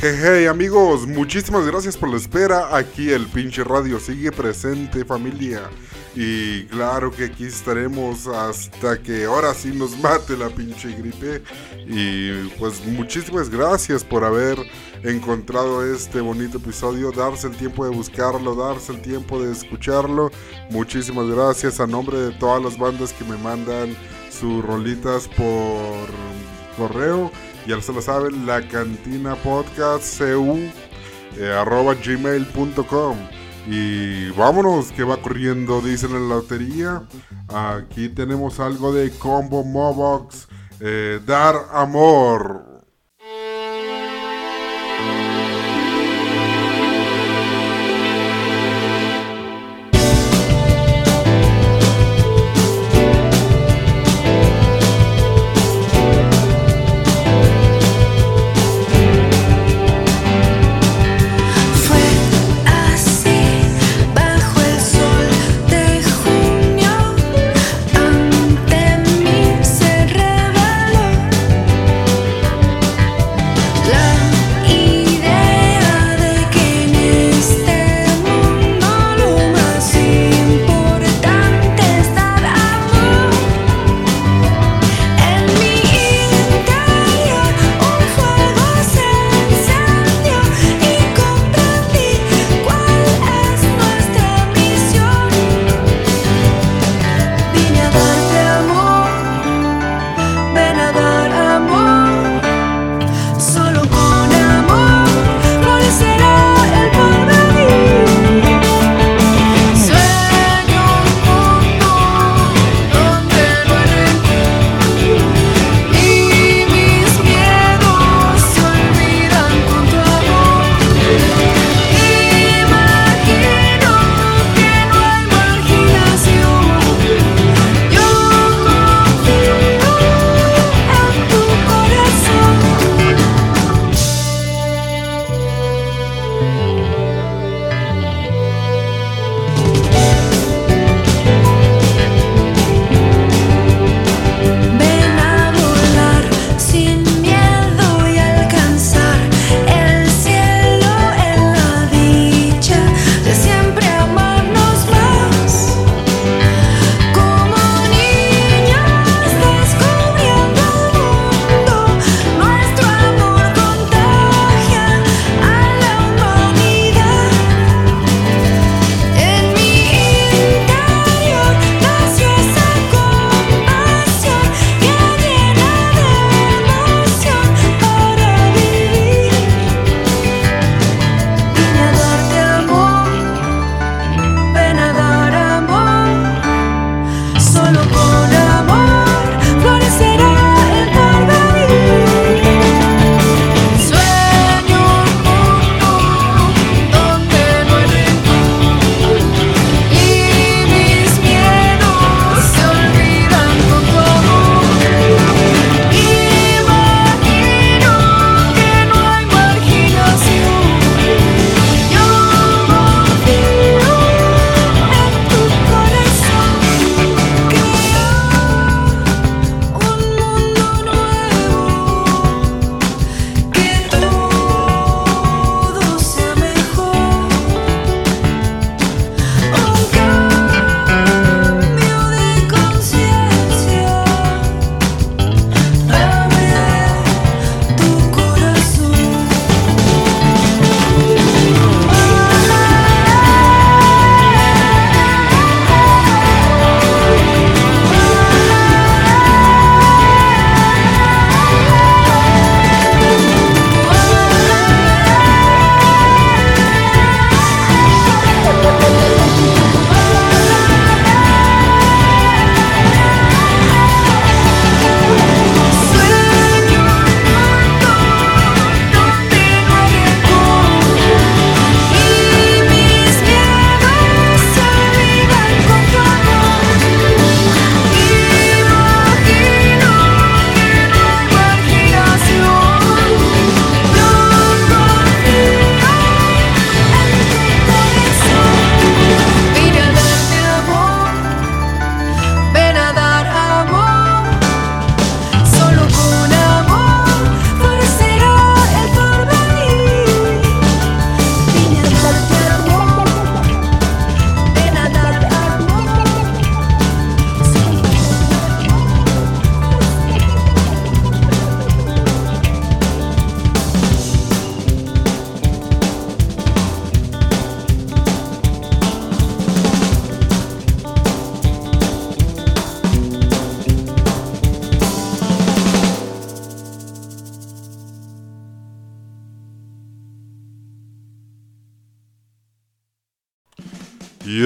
Hey, amigos, muchísimas gracias por la espera. Aquí el pinche radio sigue presente, familia. Y claro que aquí estaremos hasta que ahora sí nos mate la pinche gripe. Y pues muchísimas gracias por haber encontrado este bonito episodio, darse el tiempo de buscarlo, darse el tiempo de escucharlo. Muchísimas gracias a nombre de todas las bandas que me mandan sus rolitas por correo. Ya se lo saben, la cantina podcast cu eh, arroba gmail.com. Y vámonos, que va corriendo, dicen en la lotería. Aquí tenemos algo de Combo Mobox. Eh, dar amor.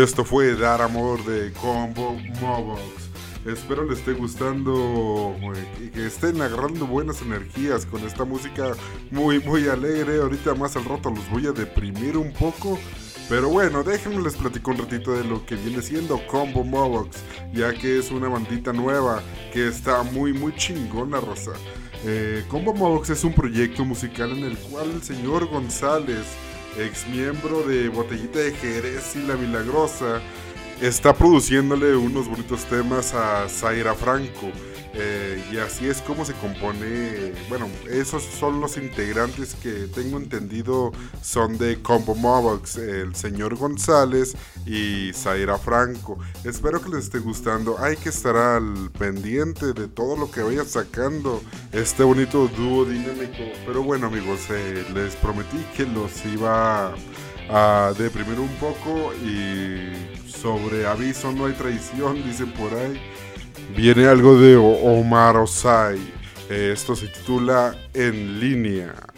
Esto fue Dar Amor de Combo Mobox. Espero les esté gustando y que estén agarrando buenas energías con esta música muy muy alegre. Ahorita más al rato los voy a deprimir un poco. Pero bueno, déjenme les platico un ratito de lo que viene siendo Combo Mobox, ya que es una bandita nueva que está muy muy chingona, Rosa. Eh, Combo Mobox es un proyecto musical en el cual el señor González ex miembro de Botellita de Jerez y La Milagrosa, está produciéndole unos bonitos temas a Zaira Franco. Eh, y así es como se compone. Bueno, esos son los integrantes que tengo entendido son de Combo Mobox, el señor González y Zaira Franco. Espero que les esté gustando. Hay que estar al pendiente de todo lo que vaya sacando este bonito dúo dinámico. Pero bueno, amigos, eh, les prometí que los iba a deprimir un poco y sobre aviso no hay traición, dicen por ahí viene algo de Omar Osai. Esto se titula En línea.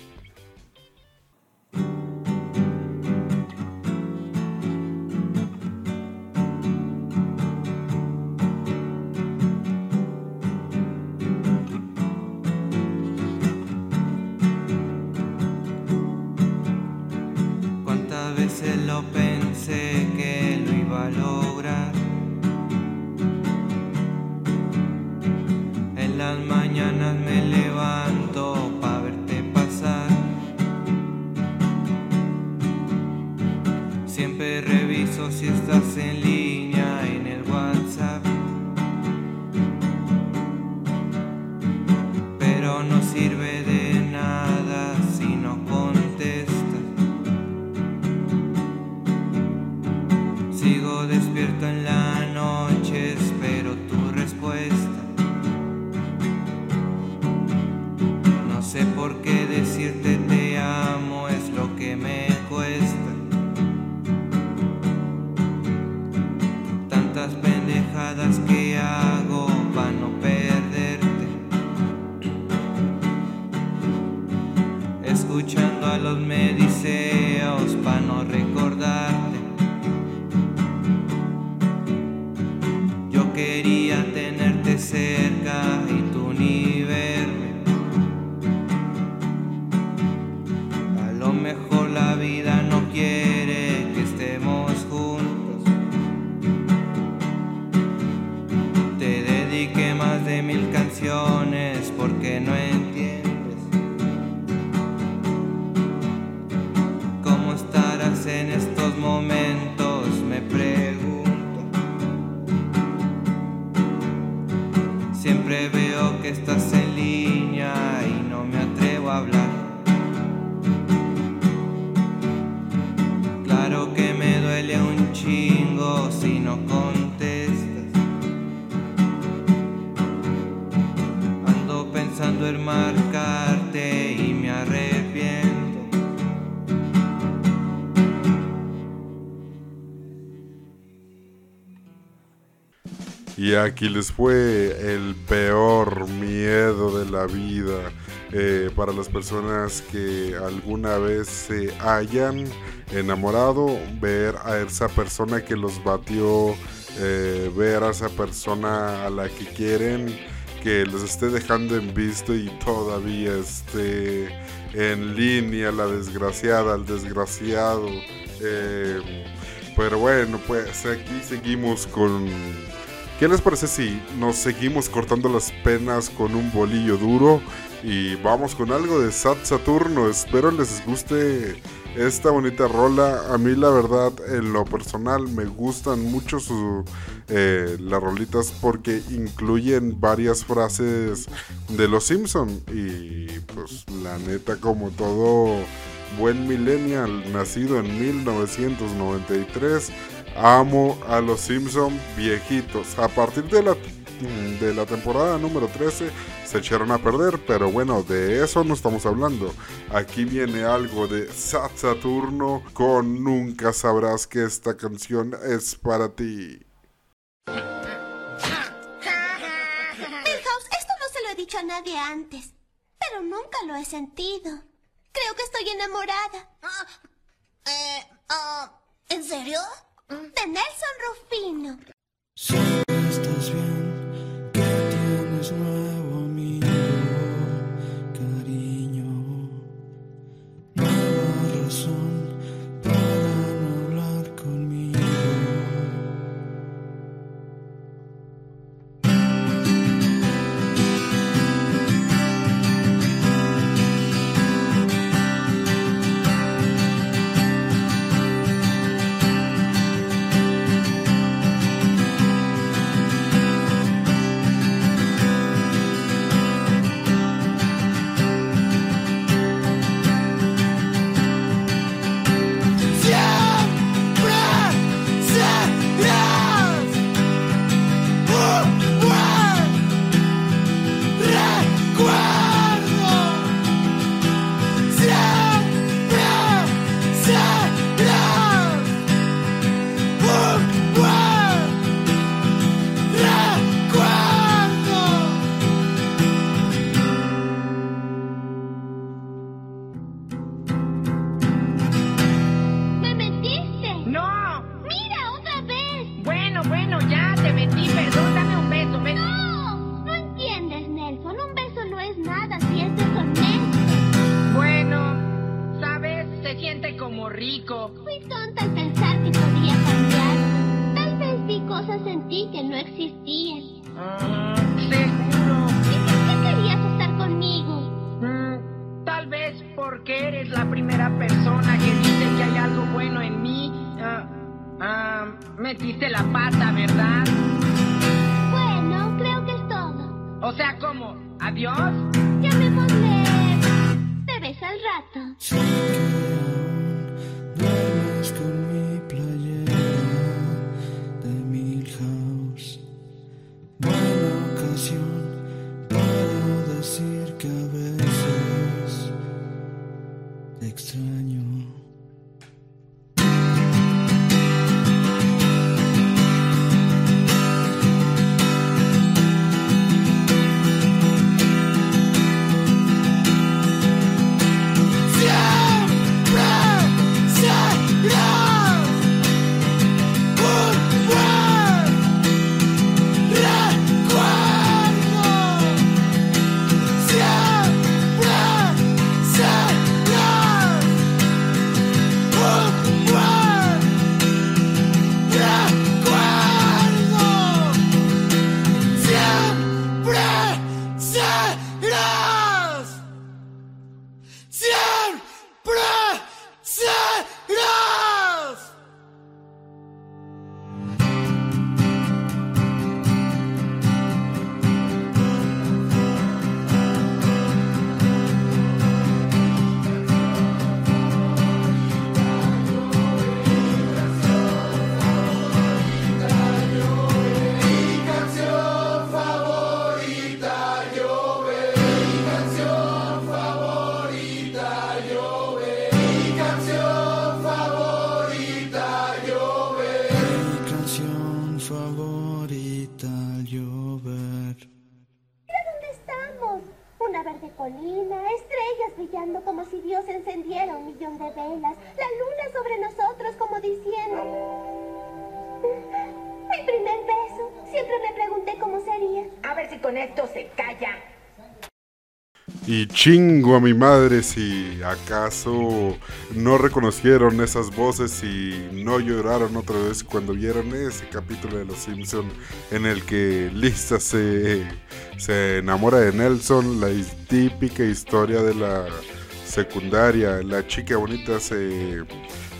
Y aquí les fue el peor miedo de la vida eh, para las personas que alguna vez se hayan enamorado, ver a esa persona que los batió, eh, ver a esa persona a la que quieren que los esté dejando en visto y todavía esté en línea la desgraciada, el desgraciado. Eh, pero bueno, pues aquí seguimos con ¿Qué les parece si nos seguimos cortando las penas con un bolillo duro? Y vamos con algo de Sat Saturno. Espero les guste esta bonita rola. A mí la verdad, en lo personal, me gustan mucho eh, las rolitas porque incluyen varias frases de Los Simpson. Y pues la neta, como todo buen millennial nacido en 1993 Amo a los Simpson viejitos. A partir de la, de la temporada número 13 se echaron a perder, pero bueno, de eso no estamos hablando. Aquí viene algo de Sat Saturno con Nunca sabrás que esta canción es para ti. Milhouse, esto no se lo he dicho a nadie antes, pero nunca lo he sentido. Creo que estoy enamorada. Ah, eh, ah, ¿En serio? De Nelson Rufino. Y chingo a mi madre si acaso no reconocieron esas voces y no lloraron otra vez cuando vieron ese capítulo de Los Simpson en el que Lisa se, se enamora de Nelson, la típica historia de la secundaria. La chica bonita se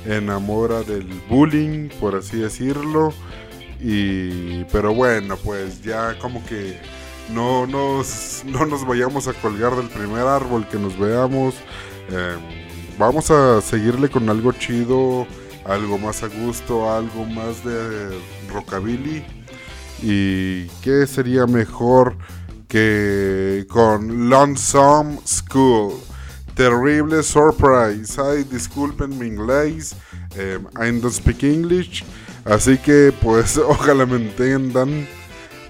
enamora del bullying, por así decirlo. Y pero bueno, pues ya como que no nos, no nos vayamos a colgar del primer árbol que nos veamos. Eh, vamos a seguirle con algo chido, algo más a gusto, algo más de rockabilly. ¿Y qué sería mejor que con Lonesome School? Terrible surprise. Ay, disculpen mi inglés. eh, I don't speak English. Así que pues ojalá me entiendan.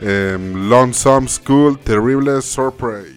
Em, Lonesome School, Terrible Surprise.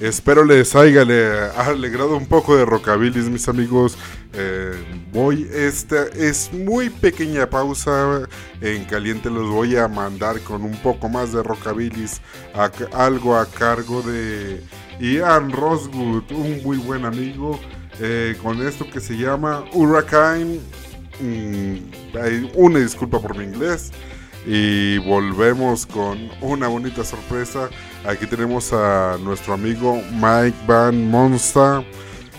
Espero les haya le- alegrado un poco de rockabilis, mis amigos. Eh, voy, esta es muy pequeña pausa. En caliente los voy a mandar con un poco más de rockabilis, a- algo a cargo de Ian Roswood, un muy buen amigo, eh, con esto que se llama Hurricane. Mm, una disculpa por mi inglés. Y volvemos con una bonita sorpresa. Aquí tenemos a nuestro amigo Mike Van Monsta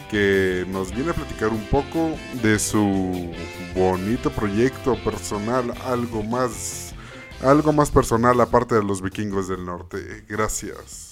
que nos viene a platicar un poco de su bonito proyecto personal, algo más algo más personal aparte de los vikingos del norte. Gracias.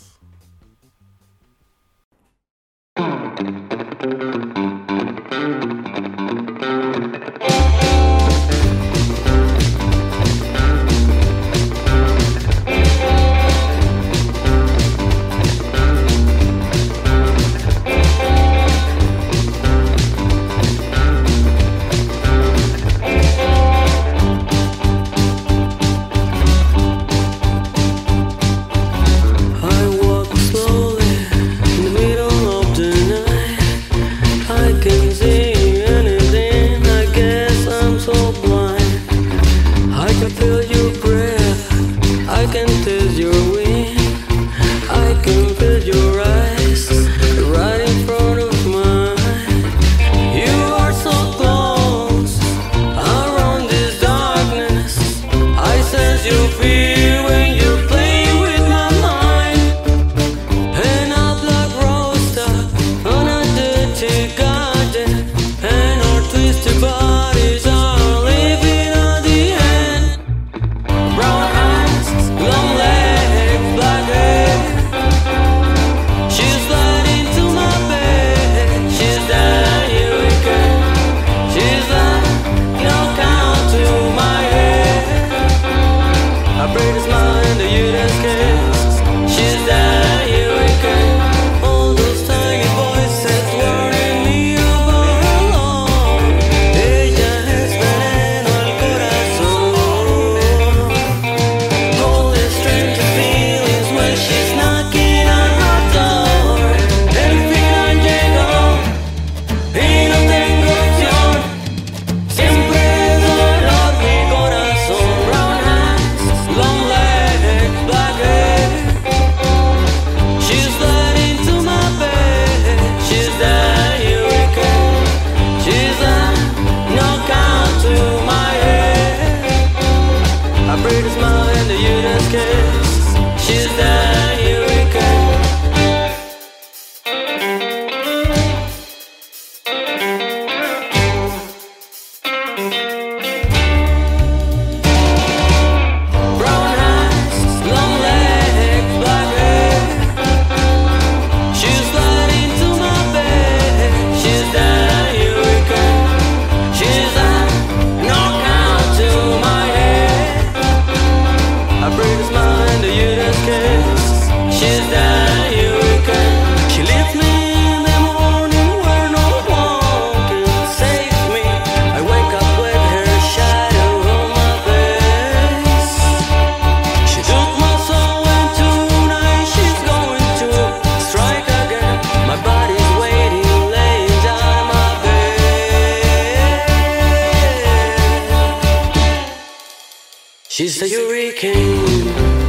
She's a hurricane.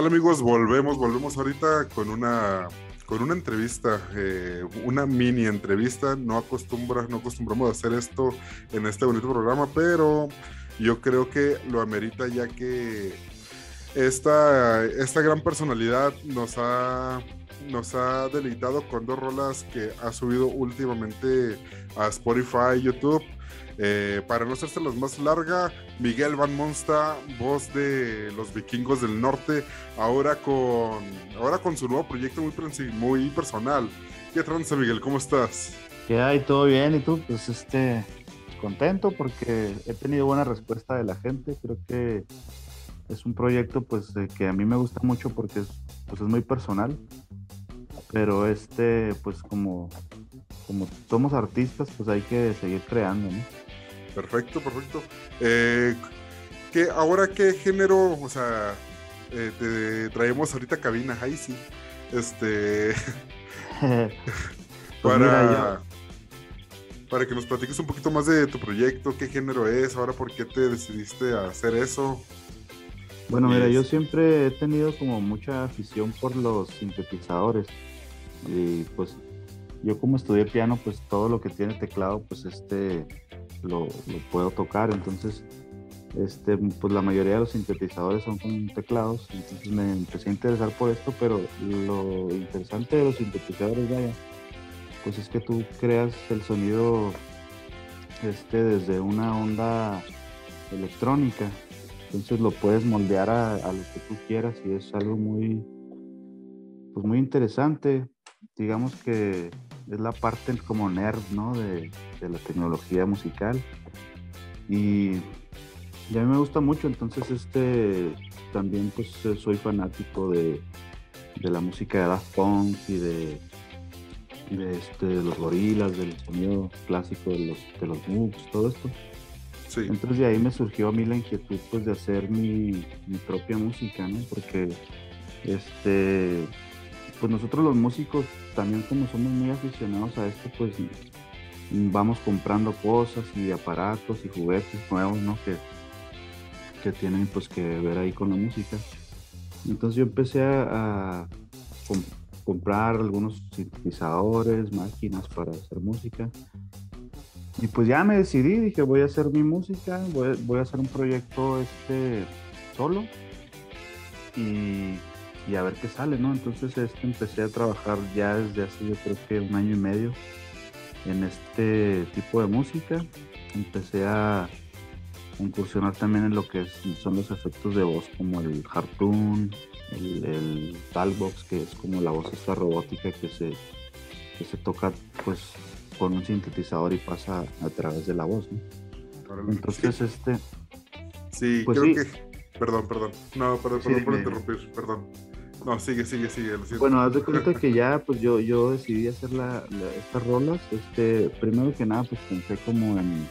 Tal amigos? Volvemos, volvemos ahorita con una con una entrevista, eh, una mini entrevista. No acostumbra, no acostumbramos a hacer esto en este bonito programa, pero yo creo que lo amerita ya que esta, esta gran personalidad nos ha nos ha deleitado con dos rolas que ha subido últimamente a Spotify, YouTube. Eh, para no hacerse las más larga, Miguel Van Monsta, voz de los vikingos del norte, ahora con, ahora con su nuevo proyecto muy, muy personal. ¿Qué tranza, Miguel? ¿Cómo estás? ¿Qué hay? ¿Todo bien? ¿Y tú? Pues este, contento porque he tenido buena respuesta de la gente. Creo que es un proyecto pues que a mí me gusta mucho porque es, pues, es muy personal. Pero este, pues como, como somos artistas, pues hay que seguir creando, ¿no? Perfecto, perfecto. Eh, ¿qué, ahora, ¿qué género? O sea, eh, te traemos ahorita cabina, ahí sí. Este, Pues para, para que nos platiques un poquito más de tu proyecto, qué género es, ahora por qué te decidiste a hacer eso. Bueno, mira, yo siempre he tenido como mucha afición por los sintetizadores. Y pues yo como estudié piano, pues todo lo que tiene teclado, pues este lo, lo puedo tocar. Entonces, este, pues la mayoría de los sintetizadores son con teclados. Entonces me empecé a interesar por esto, pero lo interesante de los sintetizadores, vaya, pues es que tú creas el sonido este, desde una onda electrónica. Entonces lo puedes moldear a, a lo que tú quieras y es algo muy, pues muy interesante. Digamos que es la parte como nerd, ¿no? De, de la tecnología musical. Y, y a mí me gusta mucho, entonces este también pues eh, soy fanático de, de la música de Daft Punk y de, y de, este, de los gorilas, del sonido clásico de los, de los Moogs, todo esto. Sí, Entonces de ahí me surgió a mí la inquietud pues de hacer mi, mi propia música, ¿no? Porque este pues nosotros los músicos también como somos muy aficionados a esto, pues vamos comprando cosas y aparatos y juguetes nuevos, ¿no? Que, que tienen pues que ver ahí con la música. Entonces yo empecé a, a com- comprar algunos sintetizadores, máquinas para hacer música. Y pues ya me decidí, dije voy a hacer mi música, voy, voy a hacer un proyecto este solo y, y a ver qué sale, ¿no? Entonces este, empecé a trabajar ya desde hace yo creo que un año y medio en este tipo de música. Empecé a incursionar también en lo que son los efectos de voz como el harpoon, el, el talkbox, que es como la voz esta robótica que se, que se toca pues con un sintetizador y pasa a través de la voz, ¿no? Entonces, este, sí, pues creo sí. que... Perdón, perdón. No, perdón, Sí, perdón por interrumpir, perdón. No, sigue, sigue, sigue. Lo bueno, haz de cuenta que ya, pues yo, yo decidí hacer la- estas rolas, este, primero que nada, pues pensé como en,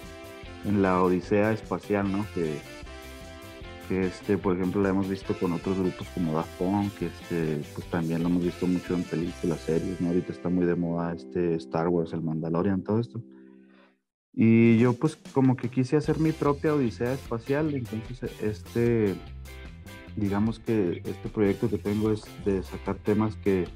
en la odisea espacial, ¿no? Que, que este, por ejemplo, la hemos visto con otros grupos como Daft Punk, que este, pues también lo hemos visto mucho en películas, series, ¿no? Ahorita está muy de moda este Star Wars, el Mandalorian, todo esto. Y yo pues como que quise hacer mi propia odisea espacial, entonces este, digamos que este proyecto que tengo es de sacar temas que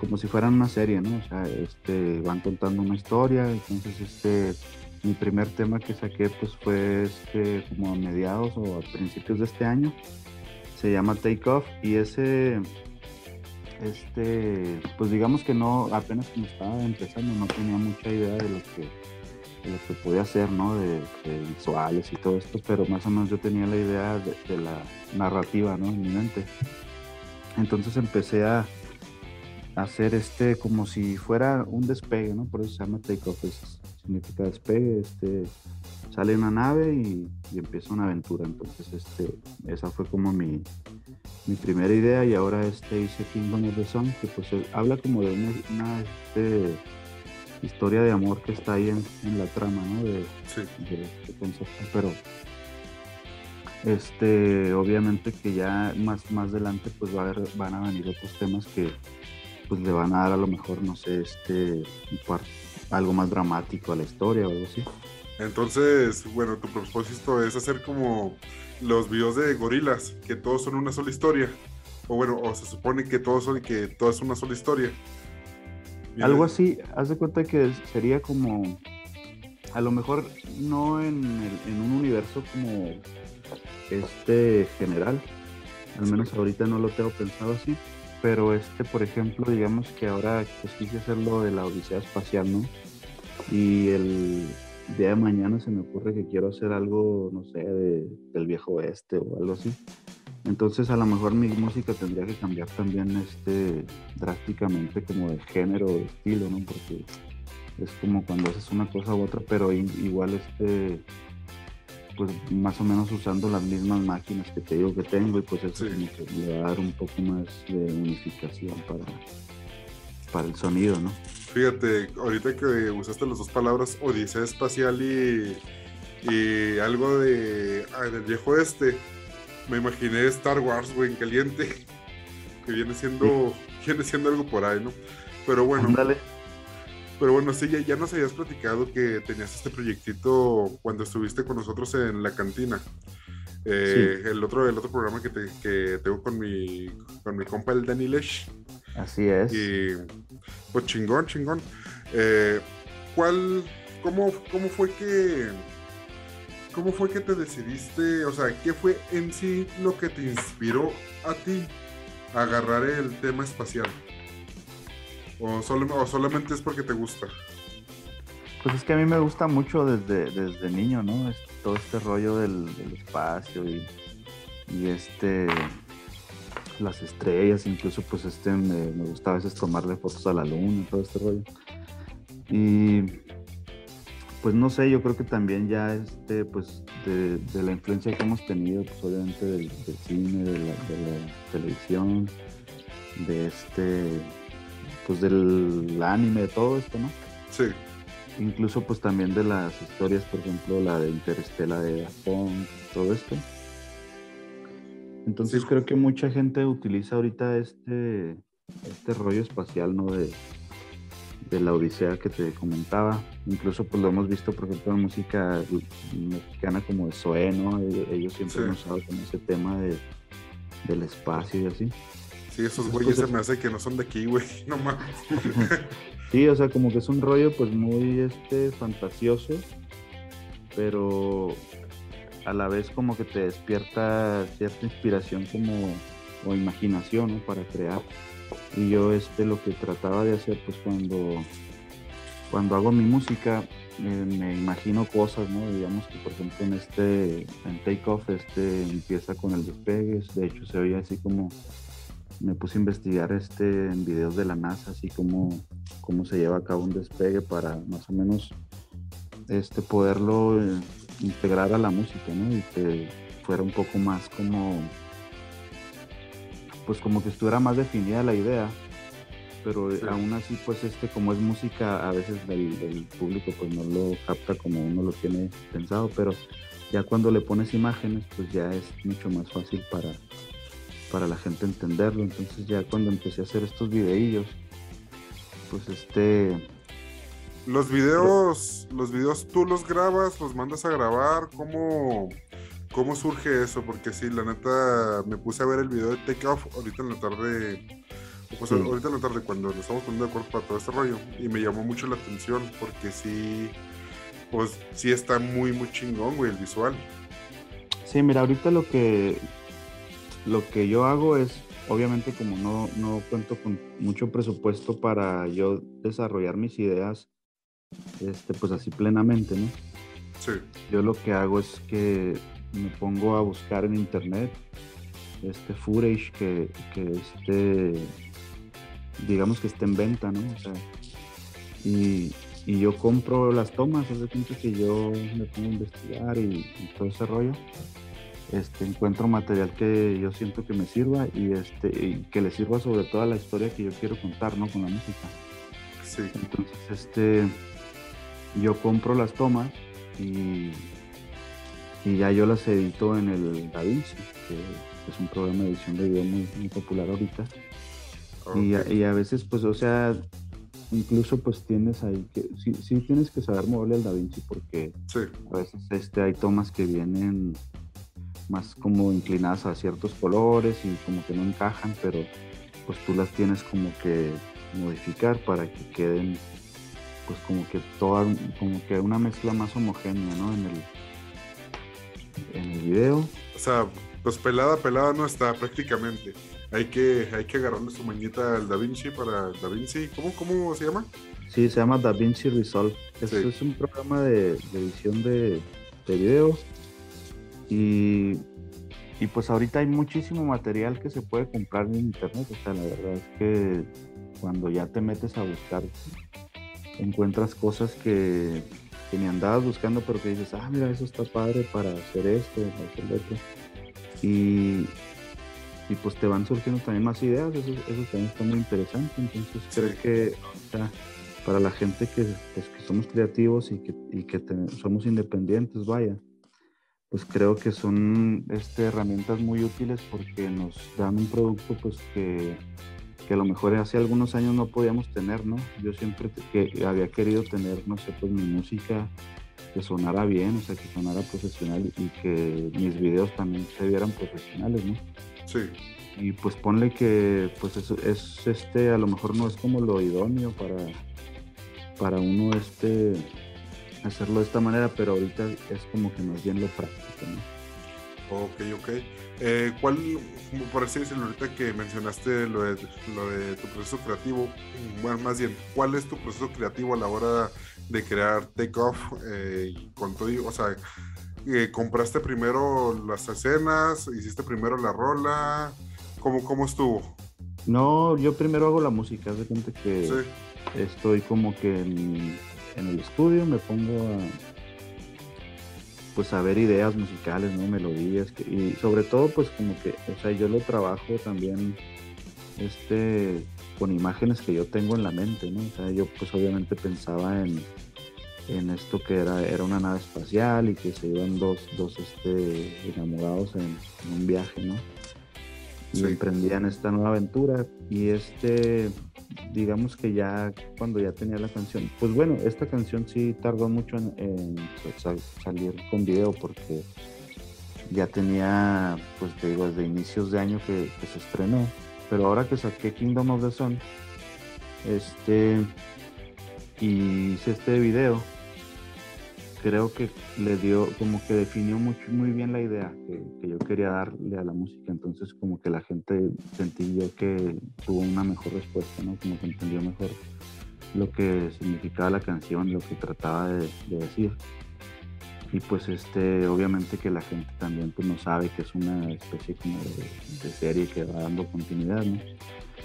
como si fueran una serie, ¿no? O sea, este, van contando una historia, entonces este, mi primer tema que saqué pues fue este, como a mediados o a principios de este año, se llama Take Off y ese, este, pues digamos que no, apenas como estaba empezando, no tenía mucha idea de lo que, lo que podía hacer, ¿no? De, visuales y todo esto, pero más o menos yo tenía la idea de, la narrativa, ¿no? En mi mente. Entonces empecé a hacer este como si fuera un despegue, ¿no? Por eso se llama take off, es- significa despegue, este, sale una nave y, y empieza una aventura. Entonces, este, esa fue como mi, mi primera idea y ahora este hice Kingdom of the Sun, que pues eh, habla como de una, una, este, historia de amor que está ahí en, en la trama, ¿no? De, Sí, de, de concepto, pero este obviamente que ya más más adelante pues va a haber, van a venir otros temas que pues le van a dar a lo mejor no sé este algo más dramático a la historia o algo así entonces, bueno, tu propósito es hacer como los videos de gorilas, que todos son una sola historia. O bueno, o se supone que todos son que todo es una sola historia. Algo así haz de cuenta que sería como a lo mejor no en, el- en un universo como este general al menos ahorita no lo tengo pensado así pero este, por ejemplo, digamos que ahora pues quise hacer lo de la Odisea Espacial, ¿no? Y el día de mañana se me ocurre que quiero hacer algo, no sé, de- del viejo oeste o algo así. Entonces a lo mejor mi música tendría que cambiar también este drásticamente como de género o de estilo, ¿no? Porque es como cuando haces una cosa u otra, pero igual este pues más o menos usando las mismas máquinas que te digo que tengo y pues eso Sí. que le va a dar un poco más de unificación para, para el sonido, ¿no? Fíjate, ahorita que usaste las dos palabras Odisea Espacial y, y algo de ah, del viejo este, me imaginé Star Wars, güey, en caliente, que viene siendo, viene siendo algo por ahí, ¿no? Pero bueno, Ándale. pero bueno, sí, ya, ya nos habías platicado que tenías este proyectito cuando estuviste con nosotros en la cantina. Eh, el, otro, el otro programa que, te, que tengo con mi, con mi compa, el Danny Lesh. Así es. Y pues chingón, chingón. Eh, ¿Cuál, cómo, cómo fue que, cómo fue que te decidiste, o sea, qué fue en sí lo que te inspiró a ti a agarrar el tema espacial? O, solamente es porque te gusta. Pues es que a mí me gusta mucho desde, desde niño, ¿no? Todo este rollo del, espacio y, y este las estrellas, incluso pues este me, me gusta a veces tomarle fotos a la luna todo este rollo. Y pues no sé, yo creo que también ya este, pues de, de la influencia que hemos tenido, pues obviamente del, del cine, de la, de la televisión, de este, pues del anime, de todo esto, ¿no? Sí, incluso pues también de las historias, por ejemplo, la de Interestela de Japón, todo esto. Entonces Sí. creo que mucha gente utiliza ahorita este, este rollo espacial, ¿no? De, de la Odisea que te comentaba. Incluso pues lo hemos visto, por ejemplo, en música mexicana como de Zoé, ¿no? E- Ellos siempre Sí. han usado como ese tema de, del espacio y así. sí, esos güeyes se me hace que no son de aquí, güey, no mames. Sí, o sea, como que es un rollo pues muy este fantasioso, pero a la vez como que te despierta cierta inspiración como o imaginación ¿no? para crear. Y yo este lo que trataba de hacer pues cuando cuando hago mi música eh, me imagino cosas, ¿no? Digamos que por ejemplo en este en Take Off este empieza con el despegue, de hecho se oye así como me puse a investigar este en videos de la NASA así como cómo se lleva a cabo un despegue para más o menos este poderlo eh, integrar a la música, ¿no? Y que fuera un poco más como pues como que estuviera más definida la idea, pero Sí. aún así pues este como es música a veces del, del público pues no lo capta como uno lo tiene pensado, pero ya cuando le pones imágenes pues ya es mucho más fácil para para la gente entenderlo. Entonces ya cuando empecé a hacer estos videillos, pues este, Los videos, los videos tú los grabas, los mandas a grabar, ¿cómo, cómo surge eso? Porque sí, la neta, me puse a ver el video de Take Off ahorita en la tarde, pues Sí. ahorita en la tarde cuando nos estamos poniendo de acuerdo para todo este rollo, y me llamó mucho la atención porque sí, pues sí está muy, muy chingón, güey, el visual. sí, mira, ahorita lo que, lo que yo hago es, obviamente como no, no cuento con mucho presupuesto para yo desarrollar mis ideas, este, pues así plenamente, ¿no? Sí, Yo lo que hago es que me pongo a buscar en internet este footage que, que este, digamos que esté en venta, ¿no? O sea, y, y yo compro las tomas, de cuenta que yo me pongo a investigar y, y todo ese rollo. Este, encuentro material que yo siento que me sirva y, este, y que le sirva sobre todo a la historia que yo quiero contar, ¿no? Con la música. sí, Entonces, este, yo compro las tomas y, y ya yo las edito en el DaVinci, que es un programa de edición de video muy, muy popular ahorita. Y, a, y a veces, pues, o sea, incluso pues tienes ahí que, sí, sí tienes que saber moverle al DaVinci porque sí, a veces este, hay tomas que vienen más como inclinadas a ciertos colores y como que no encajan, pero pues tú las tienes como que modificar para que queden pues como que toda, como que una mezcla más homogénea, ¿no? En el, en el video. o sea, pues pelada, pelada no está prácticamente. hay que, hay que agarrarle su mañita al Da Vinci para Da Vinci. ¿Cómo, cómo se llama? Sí, se llama DaVinci Resolve. Este Sí. es un programa de, de edición de, de videos. Y, y pues ahorita hay muchísimo material que se puede comprar en internet. O sea, la verdad es que cuando ya te metes a buscar, encuentras cosas que, que ni andabas buscando, pero que dices, ah, mira, eso está padre para hacer esto, para hacer lo otro. Y, y pues te van surgiendo también más ideas, eso, eso también está muy interesante. Entonces creo que para la gente que, pues, que somos creativos y que, y que te- somos independientes, vaya, pues creo que son este, herramientas muy útiles porque nos dan un producto pues que, que a lo mejor hace algunos años no podíamos tener, ¿no? Yo siempre que había querido tener, no sé, pues mi música que sonara bien, o sea, que sonara profesional y que mis videos también se vieran profesionales, ¿no? Sí, y pues ponle que pues es, es, este a lo mejor no es como lo idóneo para para uno este hacerlo de esta manera pero ahorita es como que más bien lo práctico ¿no? ok, ok. Eh, ¿Cuál, por así decirlo, ahorita que mencionaste lo de, lo de tu proceso creativo, bueno, más bien, ¿cuál es tu proceso creativo a la hora de crear Take Off eh, con todo? O sea, eh, ¿compraste primero las escenas? ¿Hiciste primero la rola? ¿Cómo, cómo estuvo? no yo primero hago la música haz de cuenta que Sí, estoy como que en, en el estudio me pongo a pues a ver ideas musicales no melodías que- y sobre todo pues como que o sea yo lo trabajo también este con imágenes que yo tengo en la mente no o sea yo pues obviamente pensaba en en esto que era era una nave espacial y que se iban dos dos este enamorados en, en un viaje no y Sí. emprendían esta nueva aventura y este digamos que ya cuando ya tenía la canción pues bueno esta canción sí tardó mucho en, en sa- salir con video porque ya tenía pues te digo desde inicios de año que, que se estrenó. Pero ahora que saqué Kingdom of the Sun este y hice este video creo que le dio, como que definió mucho, muy bien la idea que, que yo quería darle a la música. Entonces, como que la gente sentí yo que tuvo una mejor respuesta, ¿no? Como que entendió mejor lo que significaba la canción, lo que trataba de, de decir. Y pues, este, obviamente que la gente también pues no sabe que es una especie como de, de serie que va dando continuidad, ¿no?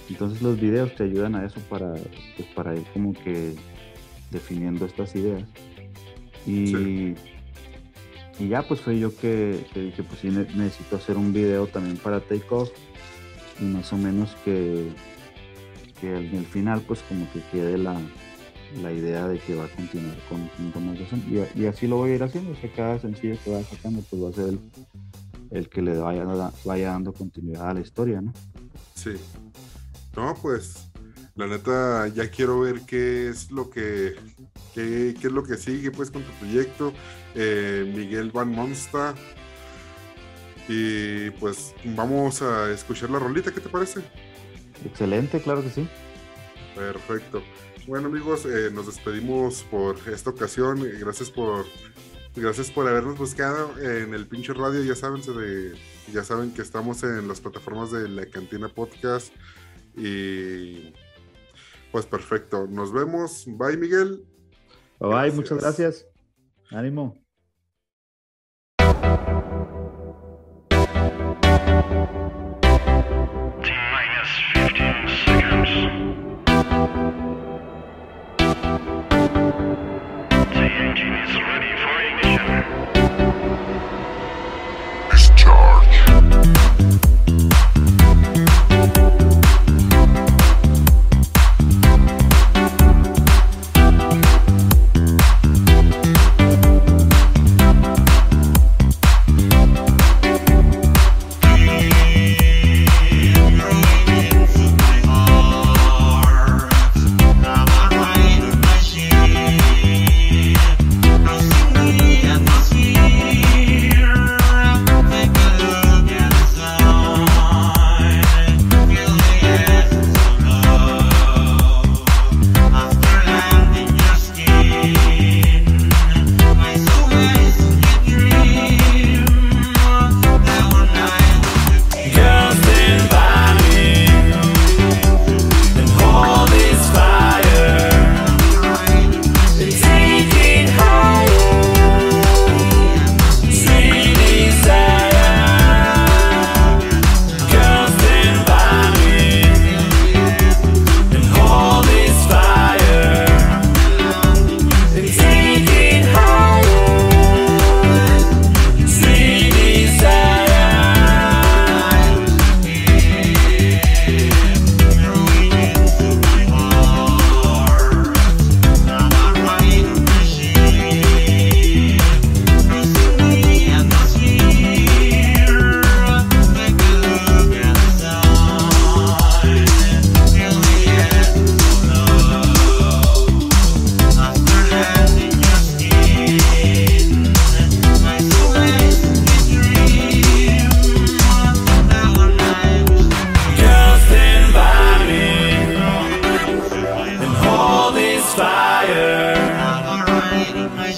Entonces los videos te ayudan a eso para, pues, para ir como que definiendo estas ideas. Y, Sí. y ya pues fue yo que, que dije, pues sí, ne- necesito hacer un video también para Take Off. Y más o menos que, que en el final pues como que quede la, la idea de que va a continuar con the Sun. Y, y así lo voy a ir haciendo. O sea, cada sencillo que vaya sacando pues va a ser el, el que le vaya, vaya dando continuidad a la historia, ¿no? sí. No, pues, la neta, ya quiero ver qué es lo que, qué, qué es lo que sigue, pues, con tu proyecto. Eh, Miguel Van Monsta. Y pues, vamos a escuchar la rolita, ¿qué te parece? Excelente, claro que sí. Perfecto. Bueno amigos, eh, nos despedimos por esta ocasión. Gracias por gracias por habernos buscado en el pinche radio. Ya saben, se de, ya saben que estamos en las plataformas de la Cantina Podcast. Y pues perfecto. Nos vemos. Bye, Miguel. Bye, muchas gracias. Ánimo.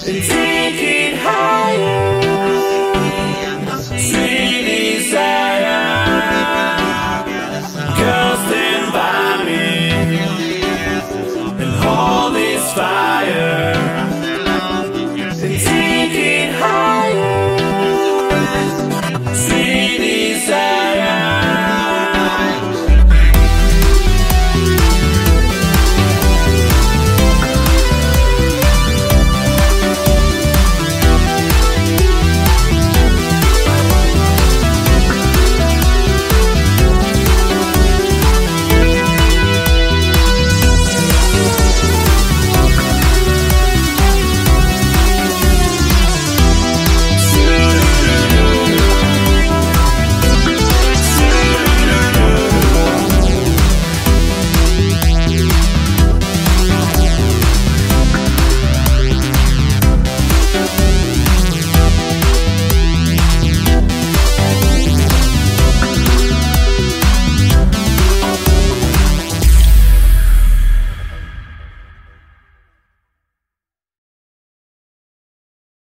and take it.